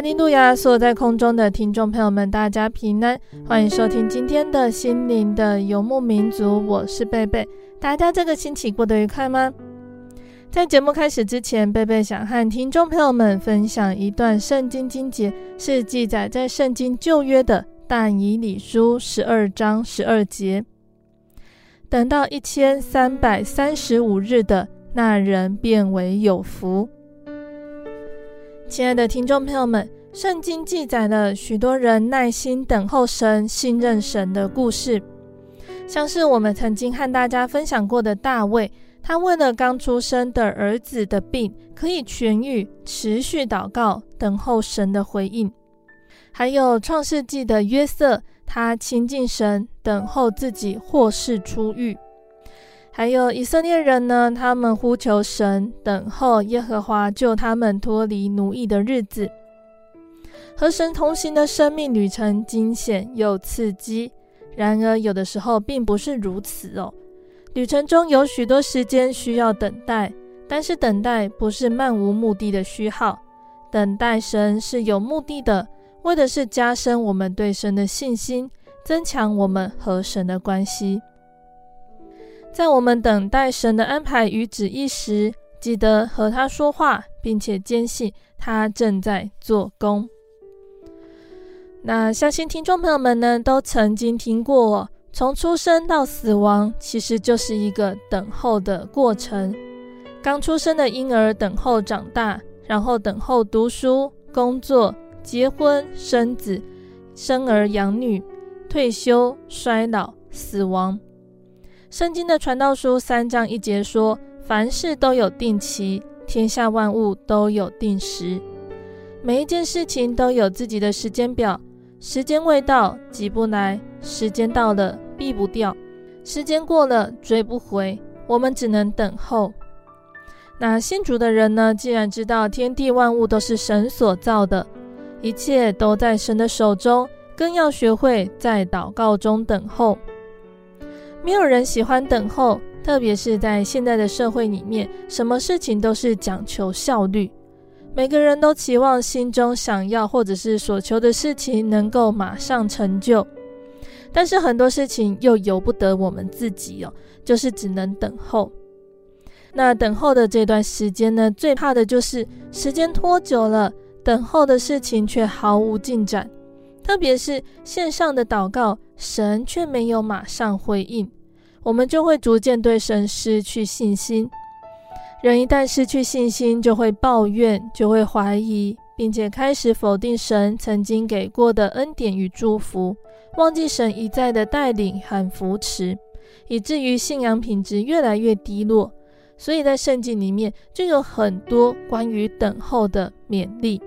哈利路亚！所有在空中的听众朋友们，大家平安，欢迎收听今天的心灵的游牧民族。我是贝贝，大家这个星期过得愉快吗？在节目开始之前，贝贝想和听众朋友们分享一段圣经经节，是记载在圣经旧约的但以理书十二章十二节。等到一千三百三十五日的那人，便为有福。亲爱的听众朋友们，圣经记载了许多人耐心等候神、信任神的故事，像是我们曾经和大家分享过的大卫，他为了刚出生的儿子的病可以痊愈，持续祷告，等候神的回应；还有创世纪的约瑟，他亲近神，等候自己获释出狱。还有以色列人呢，他们呼求神，等候耶和华救他们脱离奴役的日子。和神同行的生命旅程惊险又刺激，然而有的时候并不是如此哦。旅程中有许多时间需要等待，但是等待不是漫无目的的虚耗，等待神是有目的的，为的是加深我们对神的信心，增强我们和神的关系。在我们等待神的安排与旨意时，记得和他说话，并且坚信他正在做工。那相信听众朋友们呢，都曾经听过哦，从出生到死亡，其实就是一个等候的过程。刚出生的婴儿等候长大，然后等候读书、工作、结婚、生子、生儿养女、退休、衰老、死亡。圣经的传道书三章一节说：“凡事都有定期，天下万物都有定时，每一件事情都有自己的时间表。时间未到，急不来；时间到了，避不掉；时间过了，追不回。我们只能等候。那信主的人呢？既然知道天地万物都是神所造的，一切都在神的手中，更要学会在祷告中等候。”没有人喜欢等候，特别是在现在的社会里面，什么事情都是讲求效率。每个人都期望心中想要或者是所求的事情能够马上成就，但是很多事情又由不得我们自己哦，就是只能等候。那等候的这段时间呢，最怕的就是时间拖久了，等候的事情却毫无进展。特别是线上的祷告，神却没有马上回应，我们就会逐渐对神失去信心。人一旦失去信心，就会抱怨，就会怀疑，并且开始否定神曾经给过的恩典与祝福，忘记神一再的带领和扶持，以至于信仰品质越来越低落。所以在圣经里面就有很多关于等候的勉励。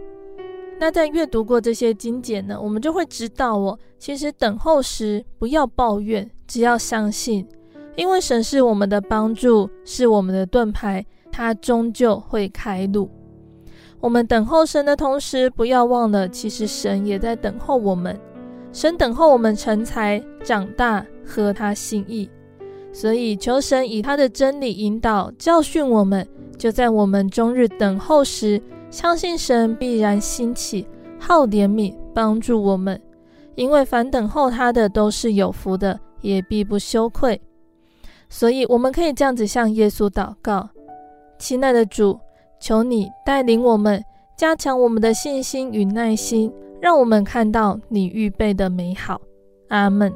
那在阅读过这些经节呢，我们就会知道哦，其实等候时不要抱怨，只要相信因为神是我们的帮助，是我们的盾牌，他终究会开路。我们等候神的同时，不要忘了，其实神也在等候我们。神等候我们成才、长大，合他心意。所以，求神以他的真理引导、教训我们，就在我们终日等候时，相信神必然兴起，好怜悯，帮助我们。因为凡等候他的，都是有福的，也必不羞愧。所以，我们可以这样子向耶稣祷告：亲爱的主。求你带领我们，加强我们的信心与耐心，让我们看到你预备的美好。阿门。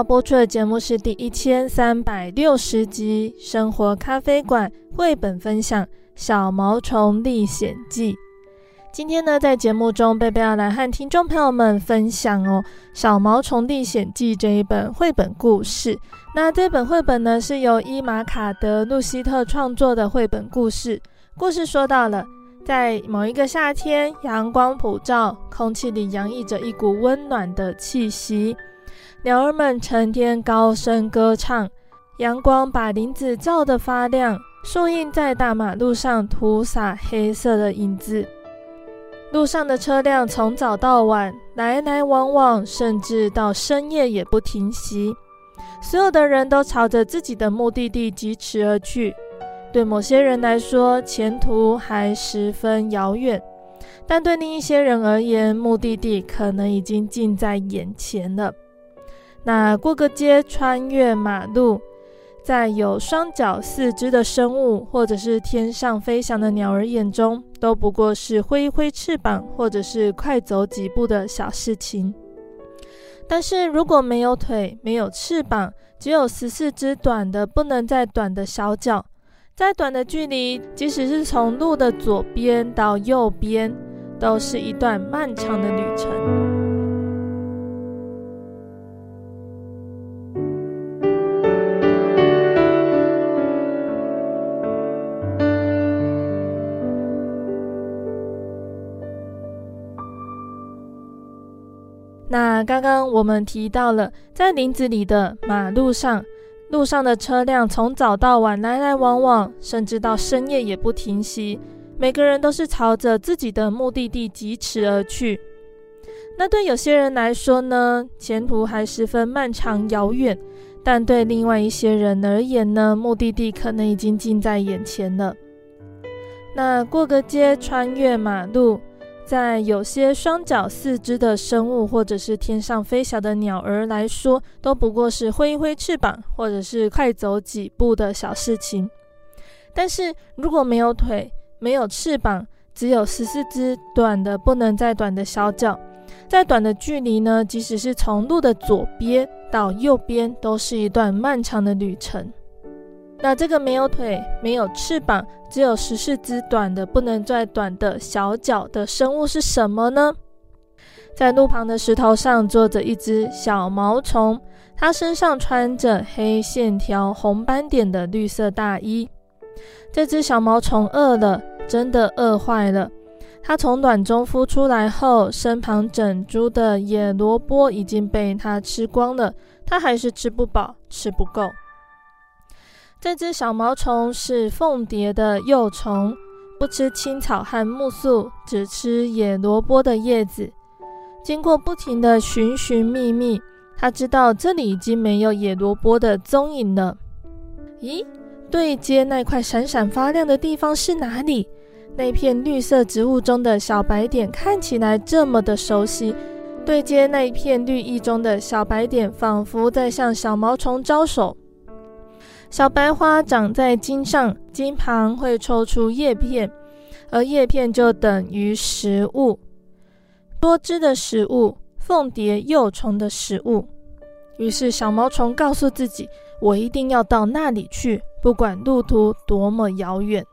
要播出的节目是第一千三百六十集《生活咖啡馆》绘本分享《小毛虫历险记》。今天呢，在节目中，贝贝要来和听众朋友们分享哦，《小毛虫历险记》这一本绘本故事。那这本绘本呢，是由伊玛卡德·路西特创作的绘本故事。故事说到了，在某一个夏天，阳光普照，空气里洋溢着一股温暖的气息。鸟儿们成天高声歌唱，阳光把林子照得发亮，树荫在大马路上涂洒黑色的影子。路上的车辆从早到晚来来往往，甚至到深夜也不停息。所有的人都朝着自己的目的地疾驰而去。对某些人来说，前途还十分遥远，但对另一些人而言，目的地可能已经近在眼前了。那过个街，穿越马路，在有双脚四肢的生物，或者是天上飞翔的鸟儿眼中，都不过是挥一挥翅膀，或者是快走几步的小事情。但是如果没有腿，没有翅膀，只有十四只短的不能再短的小脚，再短的距离，即使是从路的左边到右边，都是一段漫长的旅程。刚刚我们提到了，在林子里的马路上，路上的车辆从早到晚来来往往，甚至到深夜也不停息。每个人都是朝着自己的目的地疾驰而去。那对有些人来说呢，前途还十分漫长遥远；但对另外一些人而言呢，目的地可能已经近在眼前了。那过个街，穿越马路。在有些双脚四肢的生物，或者是天上飞翔的鸟儿来说，都不过是挥一挥翅膀，或者是快走几步的小事情。但是如果没有腿，没有翅膀，只有十四只短的不能再短的小脚，再短的距离呢，即使是从路的左边到右边，都是一段漫长的旅程。那这个没有腿、没有翅膀、只有十四只短的不能再短的小脚的生物是什么呢？在路旁的石头上坐着一只小毛虫，它身上穿着黑线条、红斑点的绿色大衣。这只小毛虫饿了，真的饿坏了。它从卵中孵出来后，身旁整株的野萝卜已经被它吃光了，它还是吃不饱，吃不够。这只小毛虫是凤蝶的幼虫，不吃青草和木素，只吃野萝卜的叶子。经过不停的寻寻觅觅，它知道这里已经没有野萝卜的踪影了。咦，对接那块闪闪发亮的地方是哪里？那片绿色植物中的小白点看起来这么的熟悉。对接那一片绿意中的小白点，仿佛在向小毛虫招手。小白花长在茎上，茎旁会抽出叶片，而叶片就等于食物。多汁的食物，凤蝶幼虫的食物。于是小毛虫告诉自己：“我一定要到那里去，不管路途多么遥远。”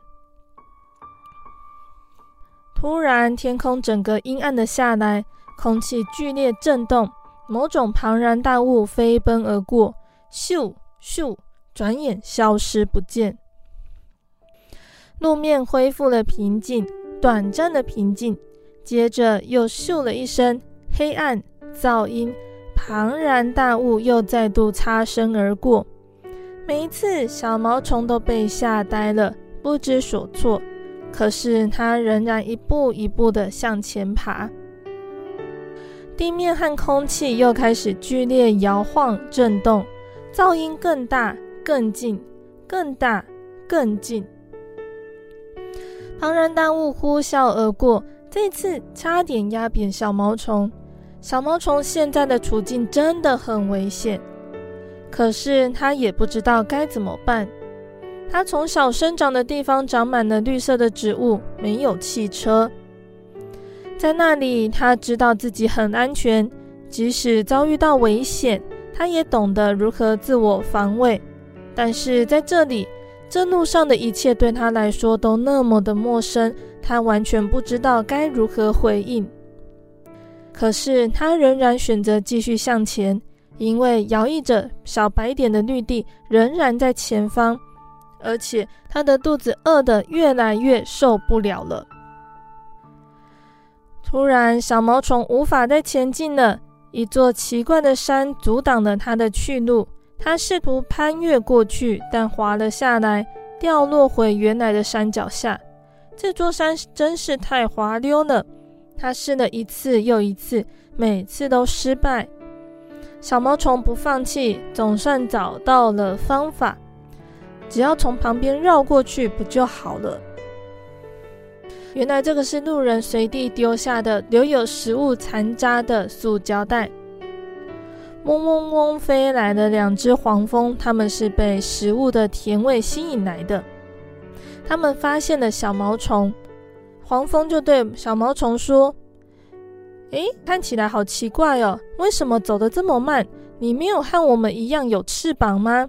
突然，天空整个阴暗了下来，空气剧烈震动，某种庞然大物飞奔而过，咻咻，转眼消失不见。路面恢复了平静，短暂的平静，接着又咻了一声，黑暗、噪音、庞然大物又再度擦身而过。每一次，小毛虫都被吓呆了，不知所措。可是，它仍然一步一步地向前爬。地面和空气又开始剧烈摇晃、震动，噪音更大、更近、更大、更近。庞然大物呼啸而过，这次差点压扁小毛虫。小毛虫现在的处境真的很危险，可是它也不知道该怎么办。它从小生长的地方长满了绿色的植物，没有汽车，在那里，它知道自己很安全，即使遭遇到危险，它也懂得如何自我防卫。但是在这里，这路上的一切对他来说都那么的陌生，他完全不知道该如何回应。可是他仍然选择继续向前，因为摇曳着小白点的绿地仍然在前方，而且他的肚子饿得越来越受不了了。突然，小毛虫无法再前进了，一座奇怪的山阻挡了他的去路。他试图攀越过去，但滑了下来，掉落回原来的山脚下。这座山真是太滑溜了。他试了一次又一次，每次都失败。小毛虫不放弃，总算找到了方法。只要从旁边绕过去，不就好了？原来这个是路人随地丢下的留有食物残渣的塑胶袋。嗡嗡嗡，飞来的两只黄蜂，它们是被食物的甜味吸引来的。它们发现了小毛虫，黄蜂就对小毛虫说：“诶，看起来好奇怪哦，为什么走得这么慢？你没有和我们一样有翅膀吗？”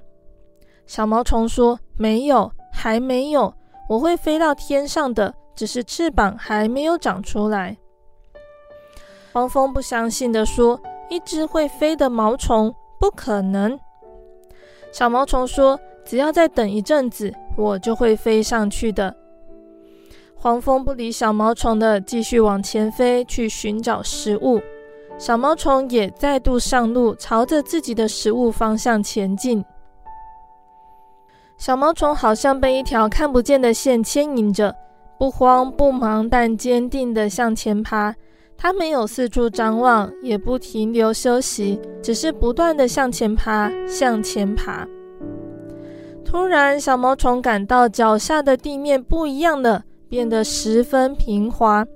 小毛虫说：“没有，还没有，我会飞到天上的，只是翅膀还没有长出来。”黄蜂不相信地说。一只会飞的毛虫，不可能。小毛虫说：“只要再等一阵子，我就会飞上去的。”黄蜂不理小毛虫的，继续往前飞去寻找食物。小毛虫也再度上路，朝着自己的食物方向前进。小毛虫好像被一条看不见的线牵引着，不慌不忙，但坚定地向前爬。它没有四处张望，也不停留休息，只是不断地向前爬，向前爬。突然，小毛虫感到脚下的地面不一样了，变得十分平滑，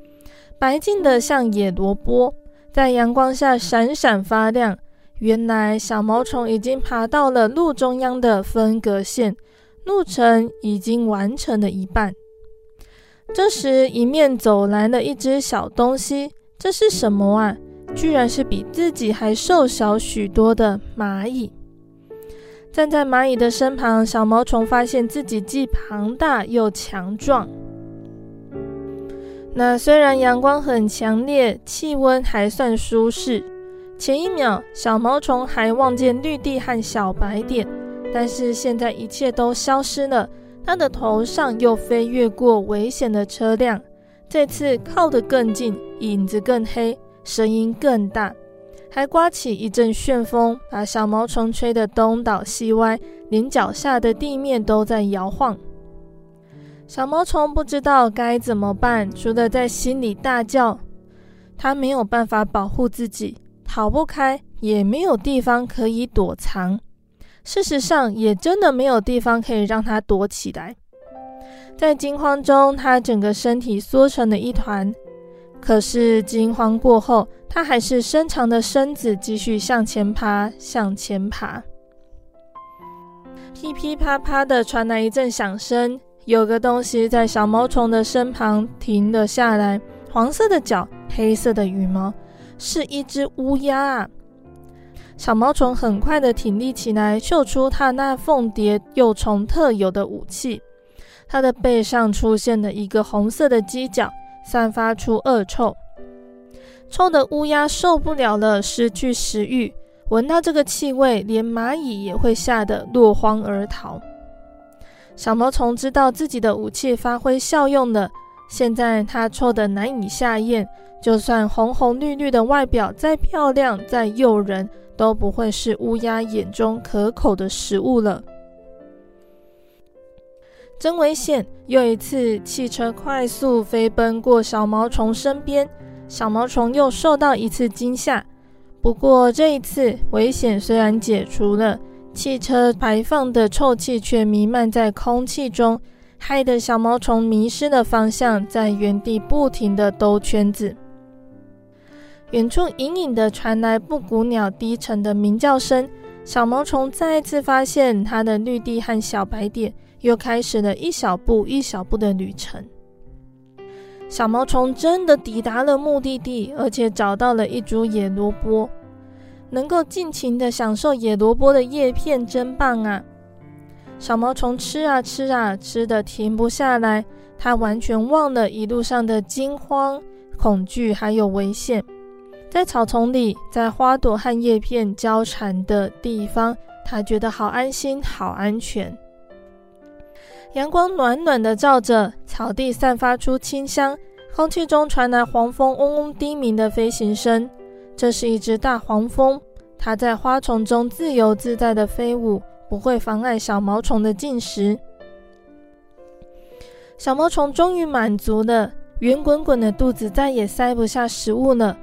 白净的像野萝卜，在阳光下闪闪发亮。原来，小毛虫已经爬到了路中央的分隔线，路程已经完成了一半。这时，迎面走来了一只小东西。这是什么啊？居然是比自己还瘦小许多的蚂蚁。站在蚂蚁的身旁，小毛虫发现自己既庞大又强壮。那虽然阳光很强烈，气温还算舒适，前一秒小毛虫还望见绿地和小白点，但是现在一切都消失了。它的头上又飞越过危险的车辆。这次靠得更近，影子更黑，声音更大，还刮起一阵旋风，把小毛虫吹得东倒西歪，连脚下的地面都在摇晃。小毛虫不知道该怎么办，除了在心里大叫。它没有办法保护自己，逃不开，也没有地方可以躲藏。事实上，也真的没有地方可以让它躲起来。在惊慌中，他整个身体缩成了一团。可是惊慌过后，他还是伸长的身子继续向前爬，向前爬。噼噼啪啪的传来一阵响声，有个东西在小毛虫的身旁停了下来。黄色的脚，黑色的羽毛，是一只乌鸦啊！小毛虫很快的挺立起来，秀出它那凤蝶幼虫特有的武器。它的背上出现了一个红色的犄角，散发出恶臭。臭的乌鸦受不了了，失去食欲。闻到这个气味，连蚂蚁也会吓得落荒而逃。小毛虫知道自己的武器发挥效用了，现在它臭得难以下咽，就算红红绿绿的外表再漂亮、再诱人，都不会是乌鸦眼中可口的食物了。真危险！又一次，汽车快速飞奔过小毛虫身边，小毛虫又受到一次惊吓。不过这一次，危险虽然解除了。汽车排放的臭气却弥漫在空气中，害得小毛虫迷失了方向，在原地不停地兜圈子。远处隐隐地传来布谷鸟低沉的鸣叫声，小毛虫再次发现它的绿地和小白点，又开始了一小步一小步的旅程。小毛虫真的抵达了目的地，而且找到了一株野萝卜。能够尽情的享受野萝卜的叶片，真棒啊！小毛虫吃啊吃啊，吃的停不下来。它完全忘了一路上的惊慌、恐惧还有危险。在草丛里，在花朵和叶片交缠的地方，它觉得好安心、好安全。阳光暖暖的照着，草地散发出清香，空气中传来黄蜂嗡嗡低鸣的飞行声。这是一只大黄蜂，它在花丛中自由自在地飞舞，不会妨碍小毛虫的进食。小毛虫终于满足了，圆滚滚的肚子再也塞不下食物了。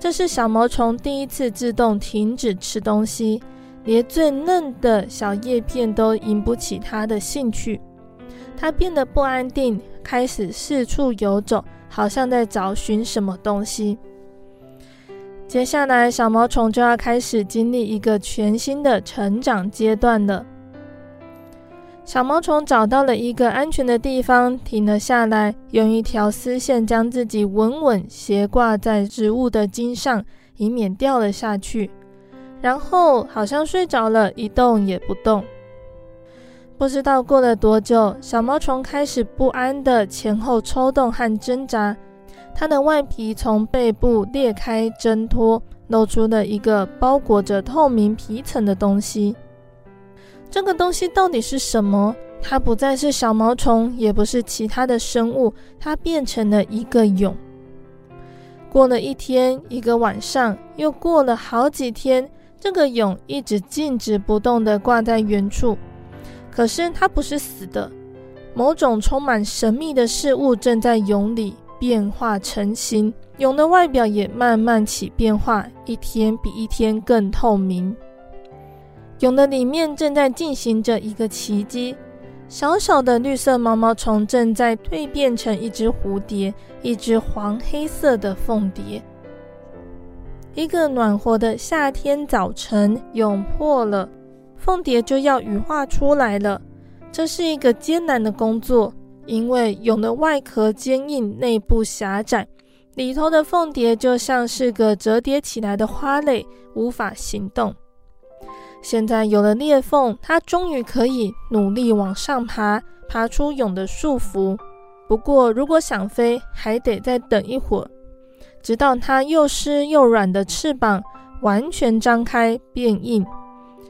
这是小毛虫第一次自动停止吃东西，连最嫩的小叶片都引不起它的兴趣。它变得不安定，开始四处游走，好像在找寻什么东西。接下来，小毛虫就要开始经历一个全新的成长阶段了。小毛虫找到了一个安全的地方，停了下来，用一条丝线将自己稳稳斜挂在植物的茎上，以免掉了下去。然后好像睡着了，一动也不动。不知道过了多久，小毛虫开始不安地前后抽动和挣扎。它的外皮从背部裂开挣脱，露出了一个包裹着透明皮层的东西。这个东西到底是什么？它不再是小毛虫，也不是其他的生物，它变成了一个蛹。过了一天，一个晚上，又过了好几天，这个蛹一直静止不动地挂在原处。可是它不是死的，某种充满神秘的事物正在蛹里。变化成型，蛹的外表也慢慢起变化，一天比一天更透明。蛹的里面正在进行着一个奇迹，小小的绿色毛毛虫正在蜕变成一只蝴蝶，一只黄黑色的凤蝶。一个暖和的夏天早晨，蛹破了，凤蝶就要羽化出来了。这是一个艰难的工作。因为蛹的外壳坚硬，内部狭窄，里头的凤蝶就像是个折叠起来的花蕾，无法行动。现在有了裂缝，它终于可以努力往上爬，爬出蛹的束缚。不过，如果想飞，还得再等一会儿，直到它又湿又软的翅膀完全张开变硬。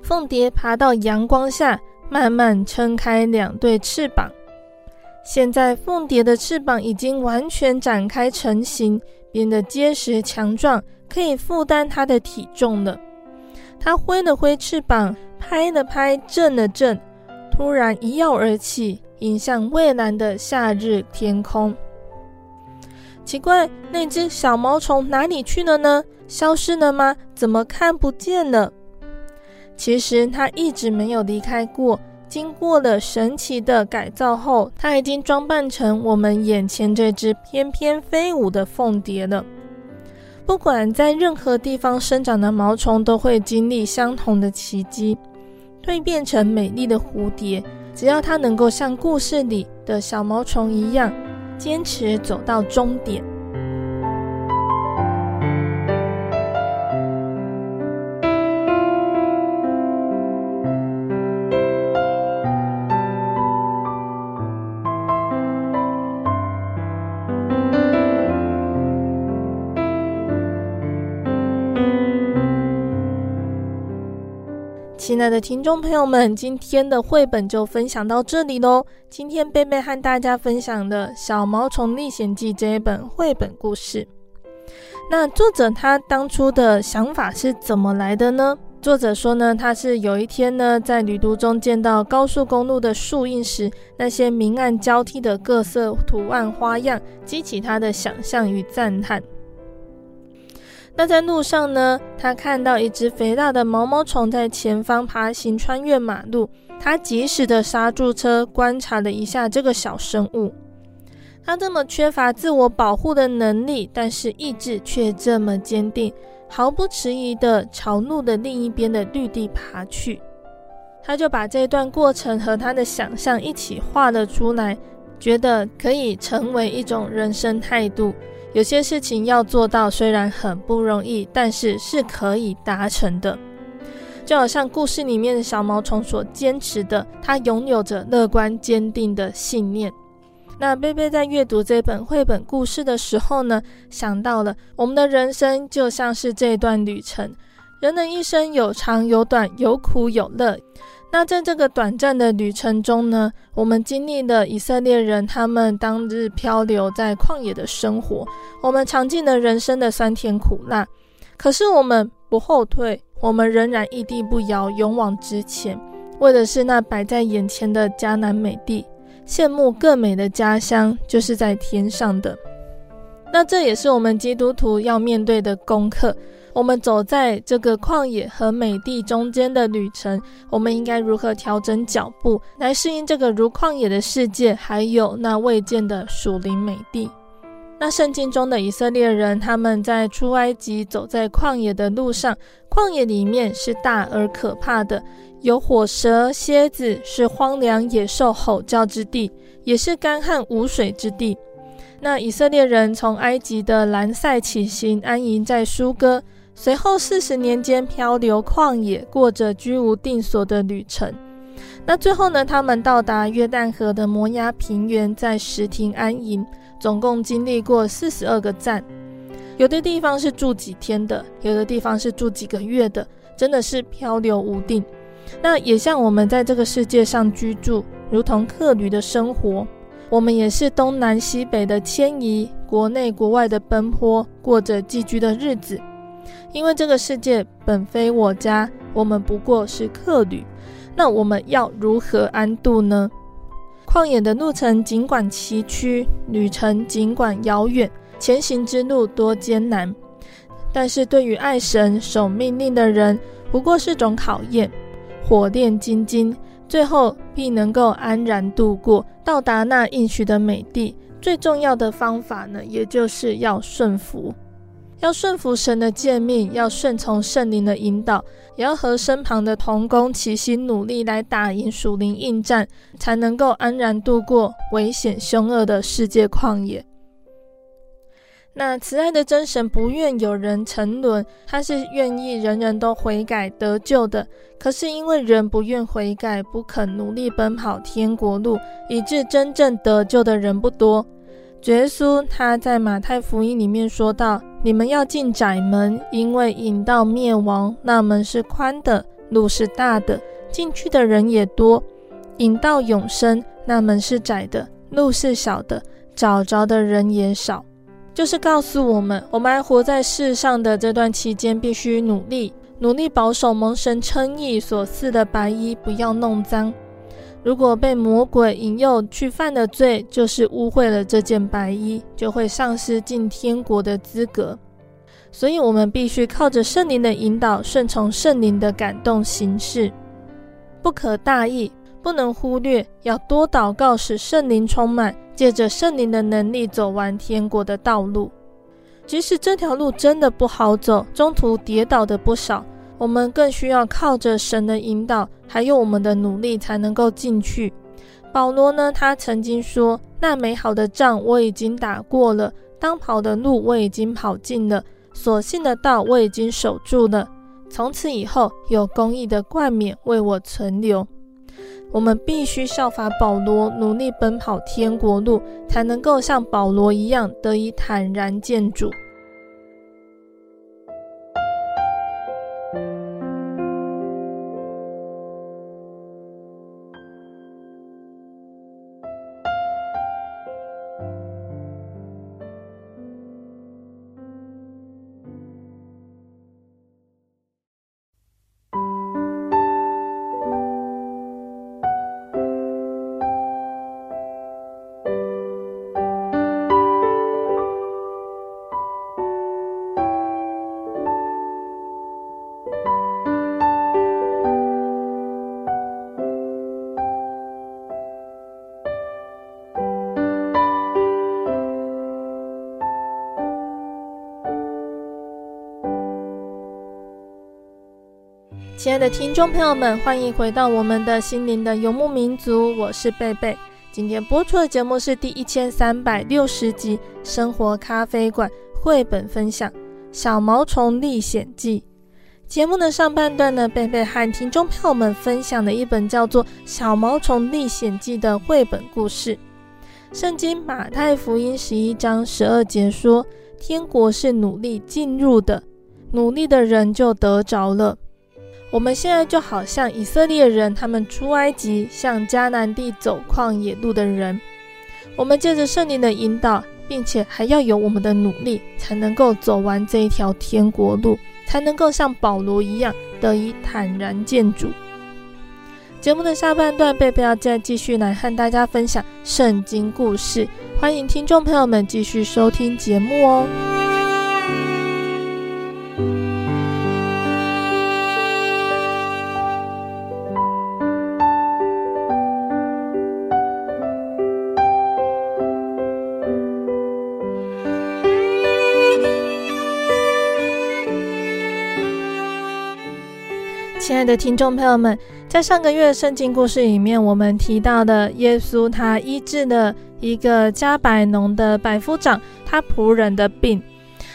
凤蝶爬到阳光下，慢慢撑开两对翅膀。现在凤蝶的翅膀已经完全展开成型，变得结实强壮，可以负担它的体重了。它挥了挥翅膀，拍了拍，震了震，突然一跃而起，迎向蔚蓝的夏日天空。奇怪，那只小毛虫哪里去了呢？消失了吗？怎么看不见了？其实它一直没有离开过。经过了神奇的改造后，它已经装扮成我们眼前这只翩翩飞舞的凤蝶了。不管在任何地方生长的毛虫，都会经历相同的奇迹，蜕变成美丽的蝴蝶。只要它能够像故事里的小毛虫一样，坚持走到终点。亲爱的听众朋友们，今天的绘本就分享到这里喽。今天贝贝和大家分享的《小毛虫历险记》这一本绘本故事。那作者他当初的想法是怎么来的呢？作者说呢，他是有一天呢，在旅途中见到高速公路的树荫时，那些明暗交替的各色图案花样，激起他的想象与赞叹。那在路上呢，他看到一只肥大的毛毛虫在前方爬行，穿越马路。他及时的刹住车，观察了一下这个小生物。他这么缺乏自我保护的能力，但是意志却这么坚定，毫不迟疑的朝路的另一边的绿地爬去。他就把这段过程和他的想象一起画了出来，觉得可以成为一种人生态度。有些事情要做到，虽然很不容易，但是是可以达成的。就好像故事里面的小毛虫所坚持的，他拥有着乐观坚定的信念。那贝贝在阅读这本绘本故事的时候呢，想到了我们的人生就像是这段旅程，人的一生有长有短，有苦有乐。那在这个短暂的旅程中呢，我们经历了以色列人他们当日漂流在旷野的生活，我们尝尽了人生的酸甜苦辣，可是我们不后退。我们仍然屹地不摇，勇往直前，为的是那摆在眼前的迦南美地。羡慕更美的家乡，就是在天上的。那这也是我们基督徒要面对的功课。我们走在这个旷野和美地中间的旅程，我们应该如何调整脚步，来适应这个如旷野的世界，还有那未见的属灵美地？那圣经中的以色列人，他们在出埃及走在旷野的路上，旷野里面是大而可怕的，有火蛇、蝎子，是荒凉野兽吼叫之地，也是干旱无水之地。那以色列人从埃及的兰塞起行，安营在书哥，随后四十年间漂流旷野，过着居无定所的旅程。那最后呢，他们到达约旦河的摩押平原，在石亭安营。总共经历过四十二个站，有的地方是住几天的，有的地方是住几个月的，真的是漂流无定。那也像我们在这个世界上居住，如同客旅的生活，我们也是东南西北的迁移，国内国外的奔波，过着寄居的日子。因为这个世界本非我家，我们不过是客旅。那我们要如何安度呢？旷野的路程尽管崎岖，旅程尽管遥远，前行之路多艰难，但是对于爱神、守命令的人，不过是种考验，火炼精金，最后必能够安然度过，到达那应许的美地。最重要的方法呢，也就是要顺服。要顺服神的诫命，要顺从圣灵的引导，也要和身旁的同工齐心努力来打赢属灵应战，才能够安然度过危险凶恶的世界旷野。那慈爱的真神不愿有人沉沦，他是愿意人人都悔改得救的。可是因为人不愿悔改，不肯努力奔跑天国路，以致真正得救的人不多。耶稣他在马太福音里面说道：“你们要进窄门，因为引到灭亡，那门是宽的，路是大的，进去的人也多；引到永生，那门是窄的，路是小的，找着的人也少。”就是告诉我们，我们还活在世上的这段期间，必须努力，努力保守蒙神称义所赐的白衣，不要弄脏。如果被魔鬼引诱去犯的罪，就是污秽了这件白衣，就会丧失进天国的资格。所以，我们必须靠着圣灵的引导，顺从圣灵的感动行事，不可大意，不能忽略，要多祷告，使圣灵充满，借着圣灵的能力走完天国的道路。即使这条路真的不好走，中途跌倒的不少。我们更需要靠着神的引导，还有我们的努力，才能够进去。保罗呢，他曾经说：“那美好的仗我已经打过了，当跑的路我已经跑尽了，所信的道我已经守住了。从此以后，有公义的冠冕为我存留。”我们必须效法保罗，努力奔跑天国路，才能够像保罗一样，得以坦然见主。听众朋友们，欢迎回到我们的心灵的游牧民族，我是贝贝。今天播出的节目是第一千三百六十集《生活咖啡馆》绘本分享《小毛虫历险记》。节目的上半段呢，贝贝和听众朋友们分享了一本叫做《小毛虫历险记》的绘本故事。圣经马太福音十一章十二节说：“天国是努力进入的，努力的人就得着了。”我们现在就好像以色列人，他们出埃及向迦南地走旷野路的人，我们借着圣灵的引导，并且还要有我们的努力，才能够走完这一条天国路。才能够像保罗一样得以坦然见主。节目的下半段，贝贝要再继续来和大家分享圣经故事，欢迎听众朋友们继续收听节目哦。亲爱的听众朋友们，在上个月的圣经故事里面，我们提到的耶稣，他医治了一个加百农的百夫长他仆人的病。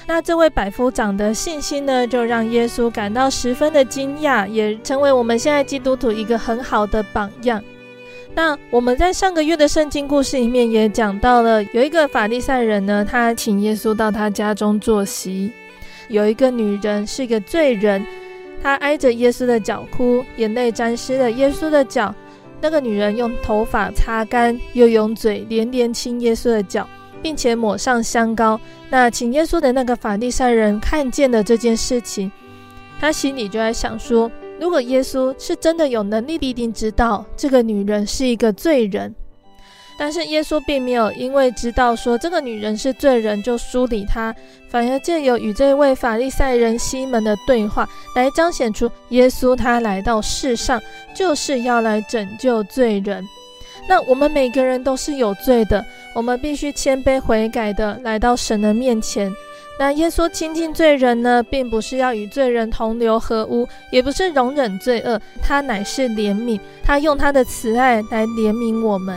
那这位百夫长的信心呢，就让耶稣感到十分的惊讶，也成为我们现在基督徒一个很好的榜样。那我们在上个月的圣经故事里面也讲到了，有一个法利赛人呢，他请耶稣到他家中坐席，有一个女人是一个罪人。她挨着耶稣的脚哭，眼泪沾湿了耶稣的脚。那个女人用头发擦干，又用嘴连连亲耶稣的脚，并且抹上香膏。那请耶稣的那个法利赛人看见了这件事情，他心里就在想说：如果耶稣是真的有能力，必定知道这个女人是一个罪人。但是耶稣并没有因为知道说这个女人是罪人就疏离她，反而借由与这位法利赛人西门的对话，来彰显出耶稣他来到世上就是要来拯救罪人。那我们每个人都是有罪的，我们必须谦卑悔改的来到神的面前。那耶稣亲近罪人呢，并不是要与罪人同流合污，也不是容忍罪恶，他乃是怜悯，他用他的慈爱来怜悯我们。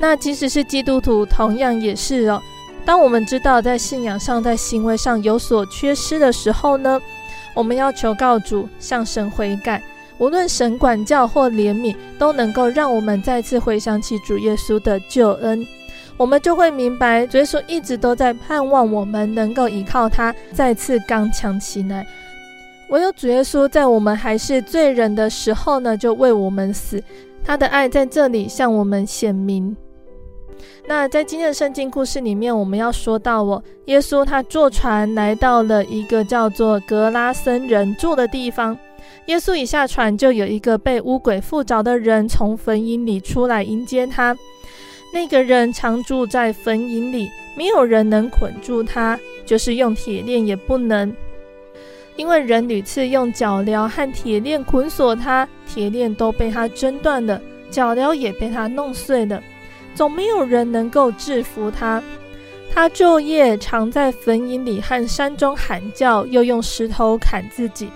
那即使是基督徒，同样也是哦。当我们知道在信仰上、在行为上有所缺失的时候呢，我们要求告主，向神悔改。无论神管教或怜悯，都能够让我们再次回想起主耶稣的救恩。我们就会明白，主耶稣一直都在盼望我们能够依靠他，再次刚强起来。唯有主耶稣在我们还是罪人的时候呢，就为我们死。他的爱在这里向我们显明。那在今天的圣经故事里面，我们要说到哦，耶稣他坐船来到了一个叫做格拉森人住的地方。耶稣一下船，就有一个被污鬼附着的人从坟茔里出来迎接他。那个人常住在坟茔里，没有人能捆住他，就是用铁链也不能，因为人屡次用脚镣和铁链捆锁他，铁链都被他挣断了，脚镣也被他弄碎了。总没有人能够制服他。他昼夜常在坟茔里和山中喊叫，又用石头砍自己。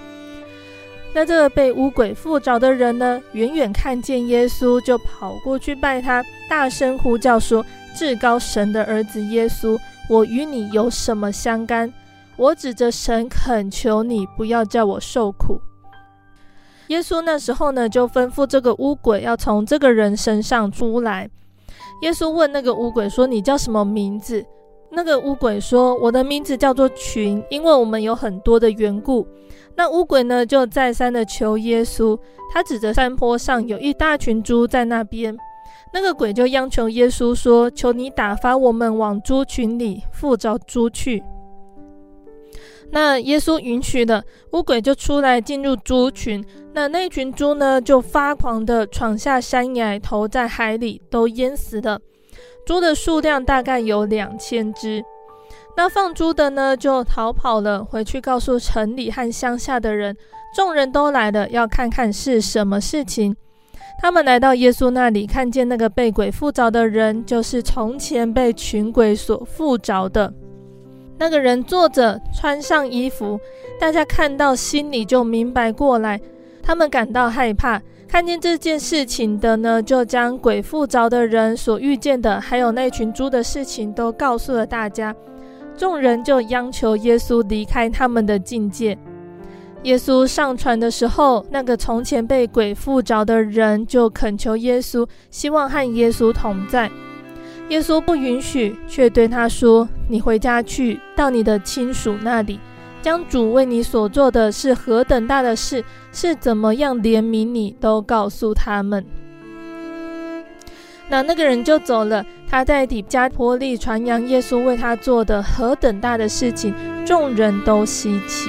那这个被污鬼附着的人呢，远远看见耶稣，就跑过去拜他，大声呼叫说：“至高神的儿子耶稣，我与你有什么相干？我指着神恳求你，不要叫我受苦。”耶稣那时候呢，就吩咐这个乌鬼要从这个人身上出来。耶稣问那个乌鬼说：“你叫什么名字？”那个乌鬼说：“我的名字叫做群，因为我们有很多的缘故。”那乌鬼呢，就再三的求耶稣，他指着山坡上有一大群猪在那边。那个鬼就央求耶稣说：“求你打发我们往猪群里附着猪去。”那耶稣允许了，乌鬼就出来进入猪群。那那群猪呢，就发狂地闯下山崖，投在海里，都淹死了。猪的数量大概有两千只。那放猪的呢，就逃跑了，回去告诉城里和乡下的人。众人都来了，要看看是什么事情。他们来到耶稣那里，看见那个被鬼附着的人，就是从前被群鬼所附着的。那个人坐着，穿上衣服，大家看到，心里就明白过来。他们感到害怕。看见这件事情的呢，就将鬼附着的人所遇见的，还有那群猪的事情，都告诉了大家。众人就央求耶稣离开他们的境界。耶稣上船的时候，那个从前被鬼附着的人就恳求耶稣，希望和耶稣同在。耶稣不允许，却对他说：“你回家去，到你的亲属那里。”将主为你所做的是何等大的事，是怎么样怜悯你，都告诉他们。那那个人就走了。他在底加波利传扬耶稣为他做的何等大的事情，众人都稀奇。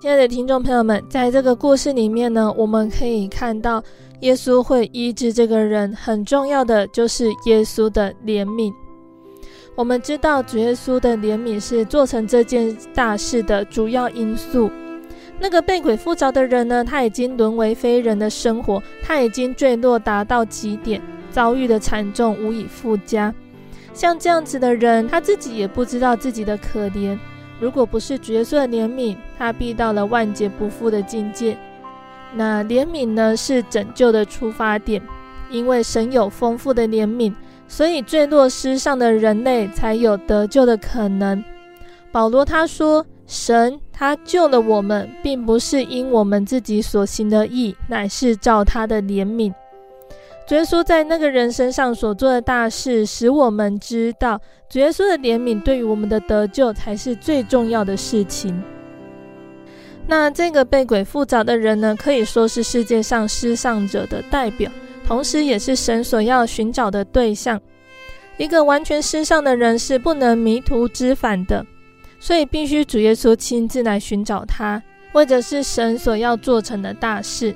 亲爱的听众朋友们，在这个故事里面呢，我们可以看到耶稣会医治这个人，很重要的就是耶稣的怜悯。我们知道主耶稣的怜悯是做成这件大事的主要因素。那个被鬼附着的人呢，他已经沦为非人的生活，他已经坠落达到极点，遭遇的惨重无以复加。像这样子的人，他自己也不知道自己的可怜。如果不是角色怜悯，他必到了万劫不复的境界。那怜悯呢，是拯救的出发点，因为神有丰富的怜悯，所以坠落失上的人类才有得救的可能。保罗他说：“神他救了我们，并不是因我们自己所行的义，乃是照他的怜悯。”主耶稣在那个人身上所做的大事，使我们知道，主耶稣的怜悯对于我们的得救才是最重要的事情。那这个被鬼附着的人呢，可以说是世界上失丧者的代表，同时也是神所要寻找的对象。一个完全失丧的人是不能迷途知返的，所以必须主耶稣亲自来寻找他，为的是神所要做成的大事。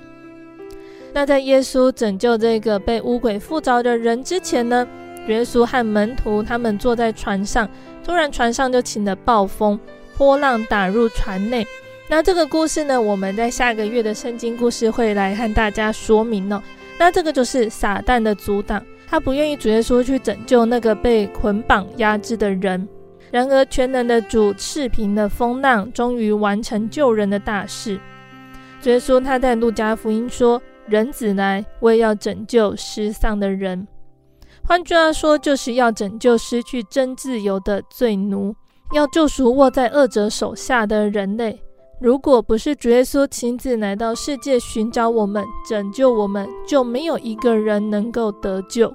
那在耶稣拯救这个被污鬼附着的人之前呢，耶稣和门徒他们坐在船上，突然船上就起了暴风，波浪打入船内。那这个故事呢，我们在下个月的圣经故事会来和大家说明哦。那这个就是撒旦的阻挡，他不愿意主耶稣去拯救那个被捆绑压制的人。然而全能的主斥平了风浪，终于完成救人的大事。主耶稣他在路加福音说。人子来，为要拯救失丧的人。换句话说，就是要拯救失去真自由的罪奴，要救赎握在恶者手下的人类。如果不是主耶稣亲自来到世界寻找我们、拯救我们，就没有一个人能够得救。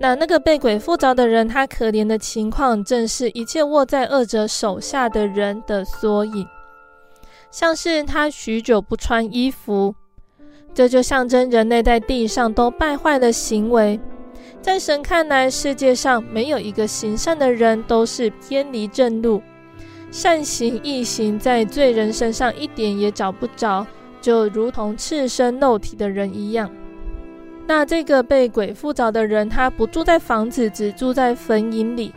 那那个被鬼附着的人，他可怜的情况，正是一切握在恶者手下的人的缩影。像是他许久不穿衣服，这就象征人类在地上都败坏的行为。在神看来，世界上没有一个行善的人都是偏离正路，善行义行在罪人身上一点也找不着，就如同赤身露体的人一样。那这个被鬼附着的人，他不住在房子，只住在坟塋里。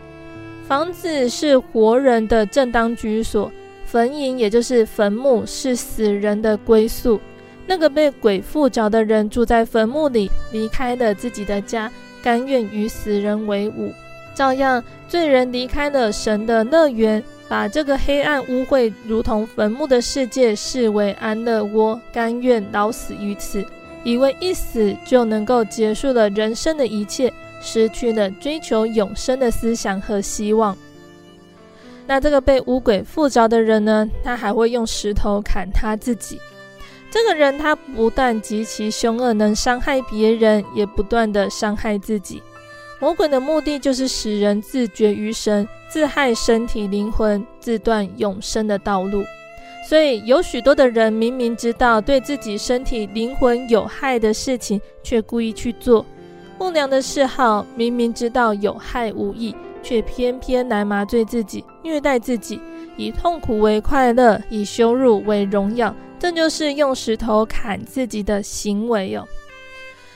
房子是活人的正当居所。坟茔也就是坟墓，是死人的归宿。那个被鬼附着的人住在坟墓里，离开了自己的家，甘愿与死人为伍。照样，罪人离开了神的乐园，把这个黑暗污秽如同坟墓的世界视为安乐窝，甘愿老死于此，以为一死就能够结束了人生的一切，失去了追求永生的思想和希望。那这个被污鬼附着的人呢，他还会用石头砍他自己。这个人他不但极其凶恶，能伤害别人，也不断地伤害自己。魔鬼的目的就是使人自绝于神，自害身体灵魂，自断永生的道路。所以有许多的人明明知道对自己身体灵魂有害的事情，却故意去做；不良的嗜好明明知道有害无益。却偏偏来麻醉自己，虐待自己，以痛苦为快乐，以羞辱为荣耀，这就是用石头砍自己的行为哦。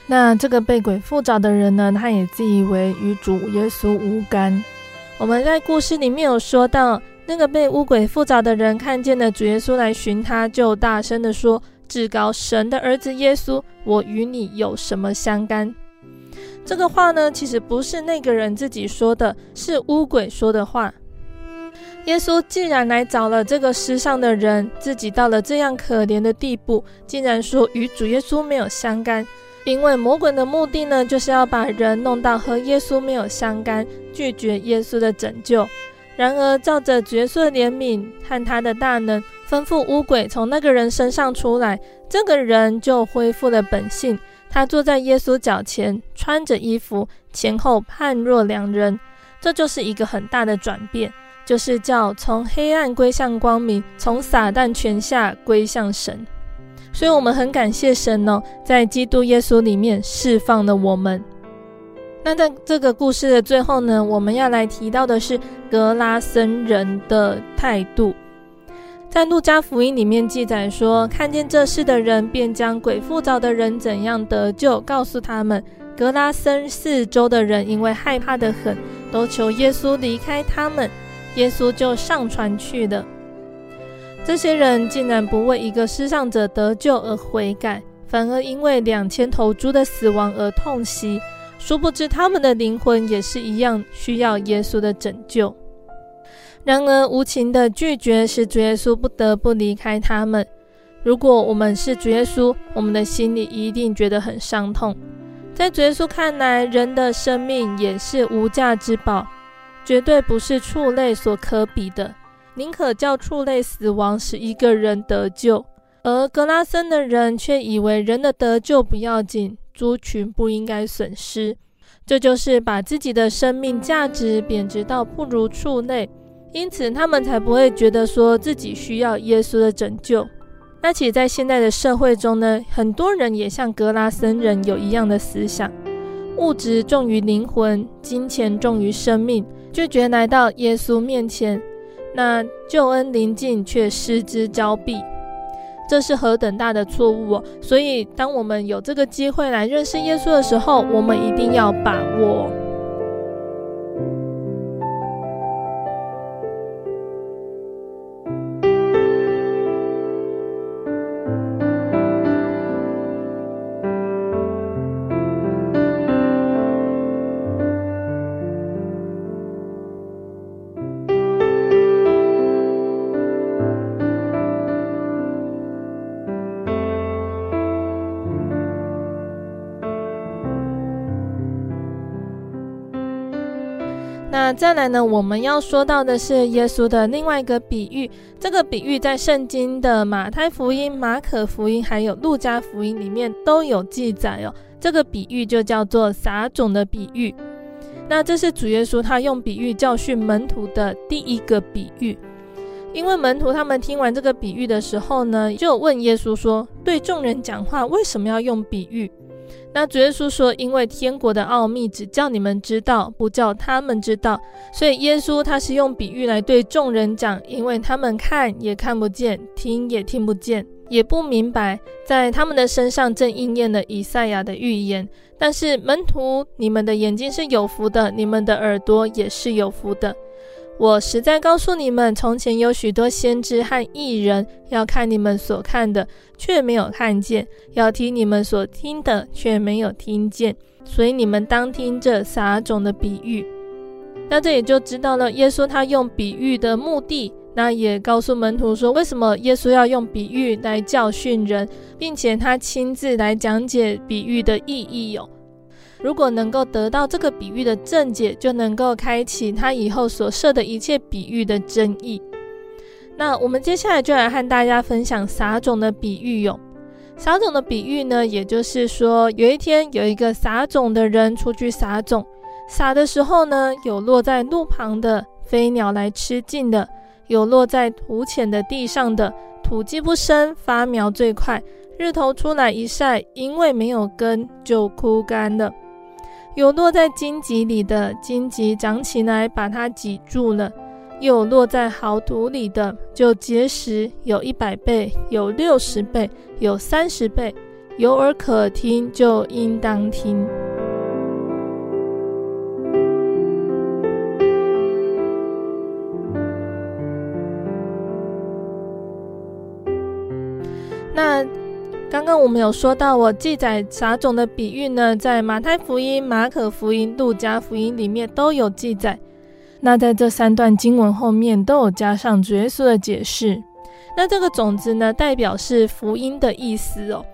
那这个被鬼附着的人呢，他也自以为与主耶稣无干。我们在故事里面有说到，那个被污鬼附着的人看见了主耶稣来寻他，就大声地说：“至高神的儿子耶稣，我与你有什么相干？”这个话呢，其实不是那个人自己说的，是污鬼说的话。耶稣既然来找了这个世上的人，自己到了这样可怜的地步，竟然说与主耶稣没有相干。因为魔鬼的目的呢，就是要把人弄到和耶稣没有相干，拒绝耶稣的拯救。然而，照着角色怜悯和他的大能，吩咐污鬼从那个人身上出来，这个人就恢复了本性。他坐在耶稣脚前，穿着衣服，前后判若两人。这就是一个很大的转变，就是叫从黑暗归向光明，从撒旦权下归向神。所以我们很感谢神哦，在基督耶稣里面释放了我们。那在这个故事的最后呢，我们要来提到的是格拉森人的态度。在路加福音里面记载说，看见这事的人便将鬼附着的人怎样得救，告诉他们。格拉森四周的人因为害怕得很，都求耶稣离开他们，耶稣就上船去了。这些人竟然不为一个失丧者得救而悔改，反而因为两千头猪的死亡而痛惜。殊不知他们的灵魂也是一样需要耶稣的拯救。然而无情的拒绝使主耶稣不得不离开他们。如果我们是主耶稣，我们的心里一定觉得很伤痛。在主耶稣看来，人的生命也是无价之宝，绝对不是畜类所可比的。宁可叫畜类死亡，使一个人得救，而格拉森的人却以为人的得救不要紧，猪群不应该损失。这就是把自己的生命价值贬值到不如畜类，因此他们才不会觉得说自己需要耶稣的拯救。那其实，在现在的社会中呢，很多人也像格拉森人有一样的思想：物质重于灵魂，金钱重于生命，拒绝来到耶稣面前。那救恩临近，却失之交臂，这是何等大的错误！所以，当我们有这个机会来认识耶稣的时候，我们一定要把握。再来呢，我们要说到的是耶稣的另外一个比喻。这个比喻在圣经的马太福音、马可福音还有路加福音里面都有记载哦。这个比喻就叫做撒种的比喻。那这是主耶稣他用比喻教训门徒的第一个比喻。因为门徒他们听完这个比喻的时候呢，就问耶稣说：“对众人讲话为什么要用比喻？”那主耶稣说：“因为天国的奥秘只叫你们知道，不叫他们知道。所以耶稣他是用比喻来对众人讲，因为他们看也看不见，听也听不见，也不明白，在他们的身上正应验了以赛亚的预言。但是门徒，你们的眼睛是有福的，你们的耳朵也是有福的。”我实在告诉你们，从前有许多先知和异人，要看你们所看的，却没有看见；要听你们所听的，却没有听见。所以你们当听这撒种的比喻。那这也就知道了，耶稣他用比喻的目的。那也告诉门徒说，为什么耶稣要用比喻来教训人，并且他亲自来讲解比喻的意义哟。如果能够得到这个比喻的正解，就能够开启他以后所设的一切比喻的真意。那我们接下来就来和大家分享撒种的比喻哟。撒种的比喻呢，也就是说，有一天有一个撒种的人出去撒种，撒的时候呢，有落在路旁的飞鸟来吃尽的，有落在土浅的地上的，土既不深，发苗最快，日头出来一晒，因为没有根，就枯干了。有落在荆棘里的，荆棘长起来把它挤住了，又落在好土里的，就结实，有一百倍，有六十倍，有三十倍。有耳可听，就应当听。那刚刚我们有说到，我记载撒种的比喻呢，在马太福音、马可福音、路加福音里面都有记载。那在这三段经文后面都有加上主耶稣的解释。那这个种子呢，代表是福音的意思哦。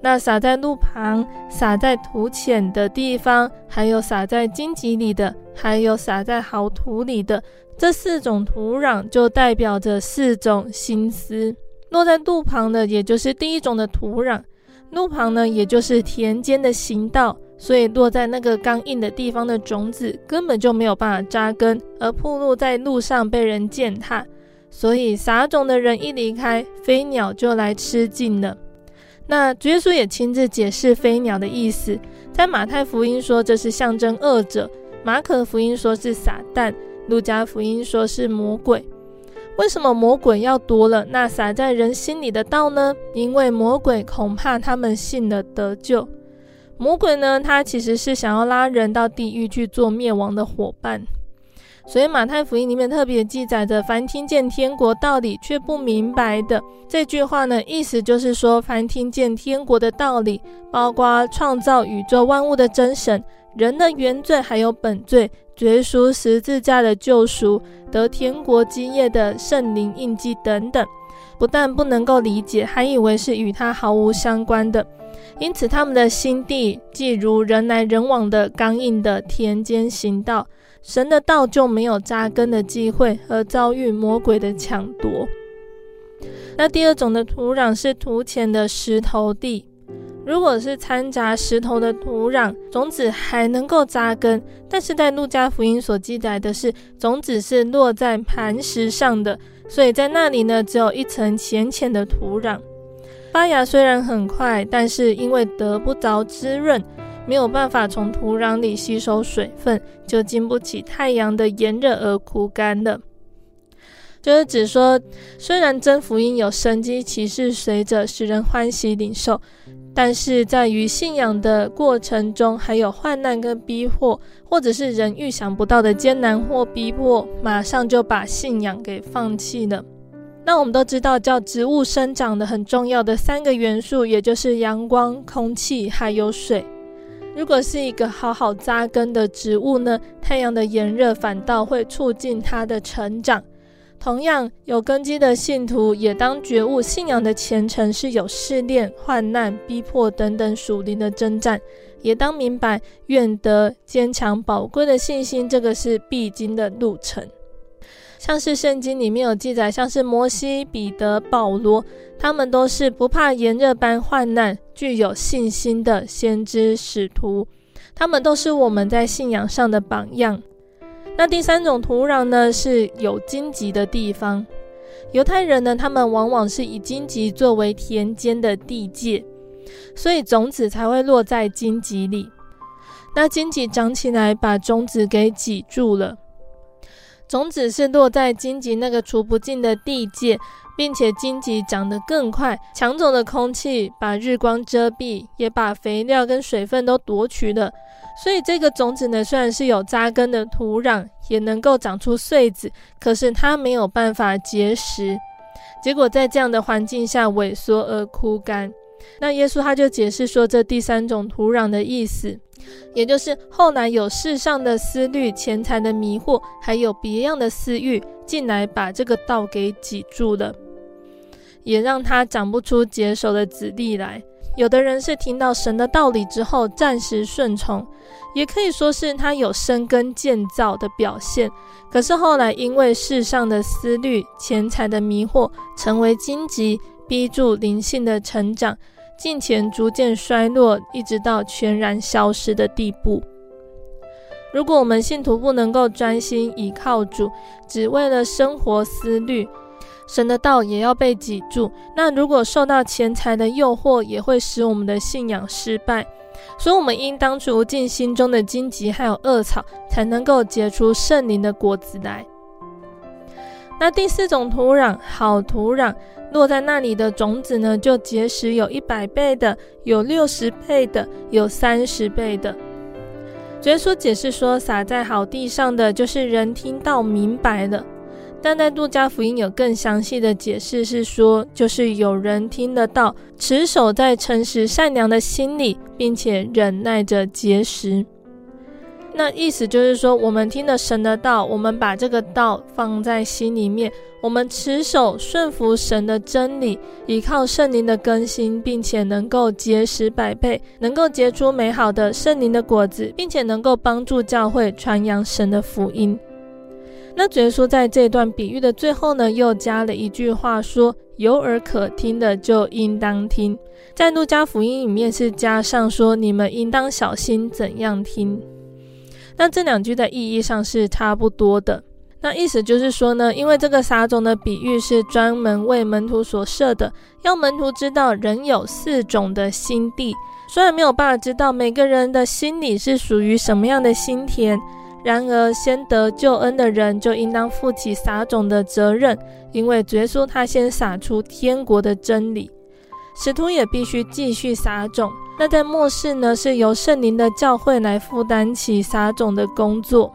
那撒在路旁、撒在土浅的地方，还有撒在荆棘里的，还有撒在好土里的，这四种土壤就代表着四种心思。落在路旁的，也就是第一种的土壤。路旁呢，也就是田间的行道，所以落在那个刚硬的地方的种子根本就没有办法扎根，而铺路在路上被人践踏。所以撒种的人一离开，飞鸟就来吃尽了。那主耶稣也亲自解释飞鸟的意思，在马太福音说这是象征恶者，马可福音说是撒旦，路加福音说是魔鬼。为什么魔鬼要夺了那撒在人心里的道呢？因为魔鬼恐怕他们信了得救。魔鬼呢，他其实是想要拉人到地狱去做灭亡的伙伴。所以马太福音里面特别记载着，凡听见天国道理却不明白的这句话呢，意思就是说，凡听见天国的道理，包括创造宇宙万物的真神、人的原罪还有本罪、绝赎十字架的救赎、得天国基业的圣灵印记等等，不但不能够理解，还以为是与他毫无相关的，因此他们的心地既如人来人往的刚硬的田间行道。神的道就没有扎根的机会，而遭遇魔鬼的抢夺。那第二种的土壤是土浅的石头地，如果是掺杂石头的土壤，种子还能够扎根。但是在路加福音所记载的是，种子是落在磐石上的，所以在那里呢，只有一层浅浅的土壤。发芽虽然很快，但是因为得不着滋润。没有办法从土壤里吸收水分，就经不起太阳的炎热而枯干了。就是指说，虽然真福音有神迹奇事随着使人欢喜领受，但是在于信仰的过程中，还有患难跟逼迫，或者是人预想不到的艰难或逼迫，马上就把信仰给放弃了。那我们都知道，叫植物生长的很重要的三个元素，也就是阳光、空气还有水。如果是一个好好扎根的植物呢，太阳的炎热反倒会促进它的成长。同样，有根基的信徒也当觉悟，信仰的前程是有试炼、患难、逼迫等等属灵的征战，也当明白，愿得坚强宝贵的信心，这个是必经的路程。像是圣经里面有记载，像是摩西、彼得、保罗，他们都是不怕炎热般患难、具有信心的先知使徒。他们都是我们在信仰上的榜样。那第三种土壤呢，是有荆棘的地方。犹太人呢，他们往往是以荆棘作为田间的地界，所以种子才会落在荆棘里。那荆棘长起来，把种子给挤住了。种子是落在荆棘那个除不尽的地界，并且荆棘长得更快，抢走了空气，把日光遮蔽，也把肥料跟水分都夺取了。所以这个种子呢，虽然是有扎根的土壤，也能够长出穗子，可是它没有办法结实，结果在这样的环境下萎缩而枯干。那耶稣他就解释说，这第三种土壤的意思。也就是后来有世上的思虑、钱财的迷惑，还有别样的私欲进来，把这个道给挤住了，也让他长不出结实的子粒来。有的人是听到神的道理之后暂时顺从，也可以说是他有生根建造的表现。可是后来因为世上的思虑、钱财的迷惑，成为荆棘，逼住灵性的成长。金钱逐渐衰落，一直到全然消失的地步。如果我们信徒不能够专心倚靠主，只为了生活思虑，神的道也要被挤住。那如果受到钱财的诱惑，也会使我们的信仰失败。所以，我们应当除尽心中的荆棘还有恶草，才能够结出圣灵的果子来。那第四种土壤，好土壤，落在那里的种子呢，就结实有一百倍的，有六十倍的，有三十倍的。耶稣解释说，撒在好地上的，就是人听到明白了。但在路加福音有更详细的解释，是说，就是有人听得到，持守在诚实善良的心里，并且忍耐着结实。那意思就是说，我们听了神的道，我们把这个道放在心里面，我们持守顺服神的真理，依靠圣灵的更新，并且能够结实百倍，能够结出美好的圣灵的果子，并且能够帮助教会传扬神的福音。那主耶稣在这段比喻的最后呢，又加了一句话说：“有耳可听的就应当听。”在路加福音里面是加上说：“你们应当小心怎样听。”那这两句的意义上是差不多的。那意思就是说呢，因为这个撒种的比喻是专门为门徒所设的，要门徒知道人有四种的心地，虽然没有办法知道每个人的心里是属于什么样的心田。然而，先得救恩的人就应当负起撒种的责任，因为耶稣他先撒出天国的真理，使徒也必须继续撒种。那在末世呢，是由圣灵的教会来负担起撒种的工作。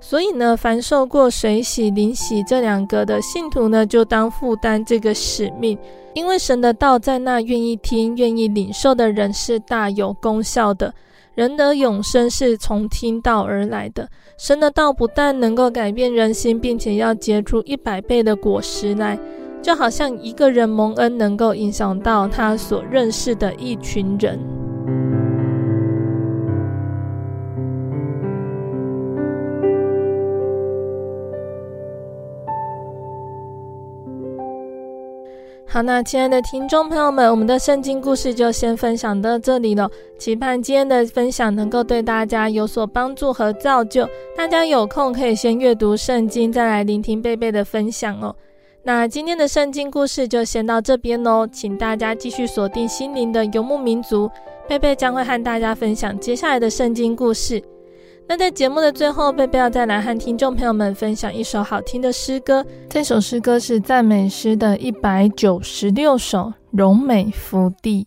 所以呢，凡受过水洗、灵洗这两个的信徒呢，就当负担这个使命，因为神的道在那愿意听、愿意领受的人是大有功效的。人的永生是从听道而来的。神的道不但能够改变人心，并且要结出一百倍的果实来，就好像一个人蒙恩，能够影响到他所认识的一群人。好，那亲爱的听众朋友们，我们的圣经故事就先分享到这里了。期盼今天的分享能够对大家有所帮助和造就。大家有空可以先阅读圣经，再来聆听贝贝的分享哦。那今天的圣经故事就先到这边喽，请大家继续锁定心灵的游牧民族，贝贝将会和大家分享接下来的圣经故事。那在节目的最后，贝贝要再来和听众朋友们分享一首好听的诗歌。这首诗歌是赞美诗的一百九十六首，《荣美福地》。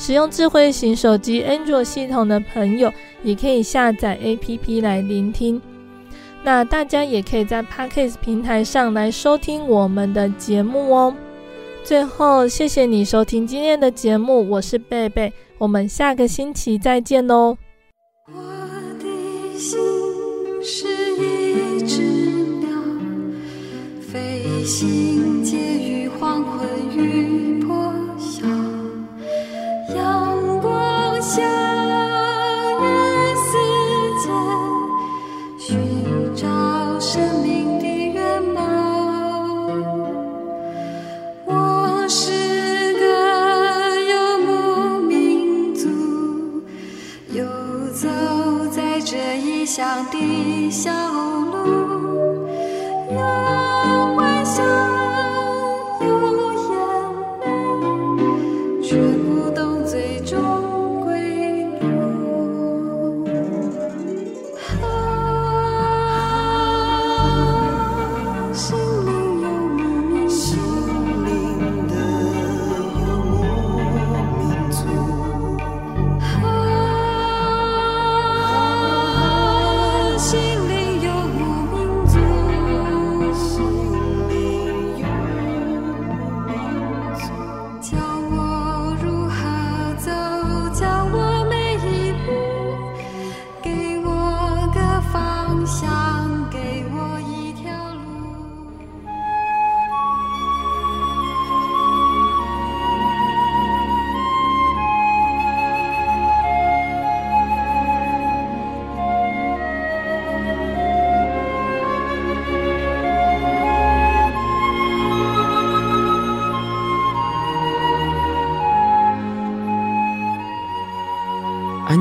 使用智慧型手机安卓系统的朋友，也可以下载 APP 来聆听。那大家也可以在 Podcast 平台上来收听我们的节目哦。最后，谢谢你收听今天的节目，我是贝贝，我们下个星期再见喽。心是一只鸟，飞行夏日似箭，寻找生命的源头。我是个游牧民族，游走在这异乡的小路。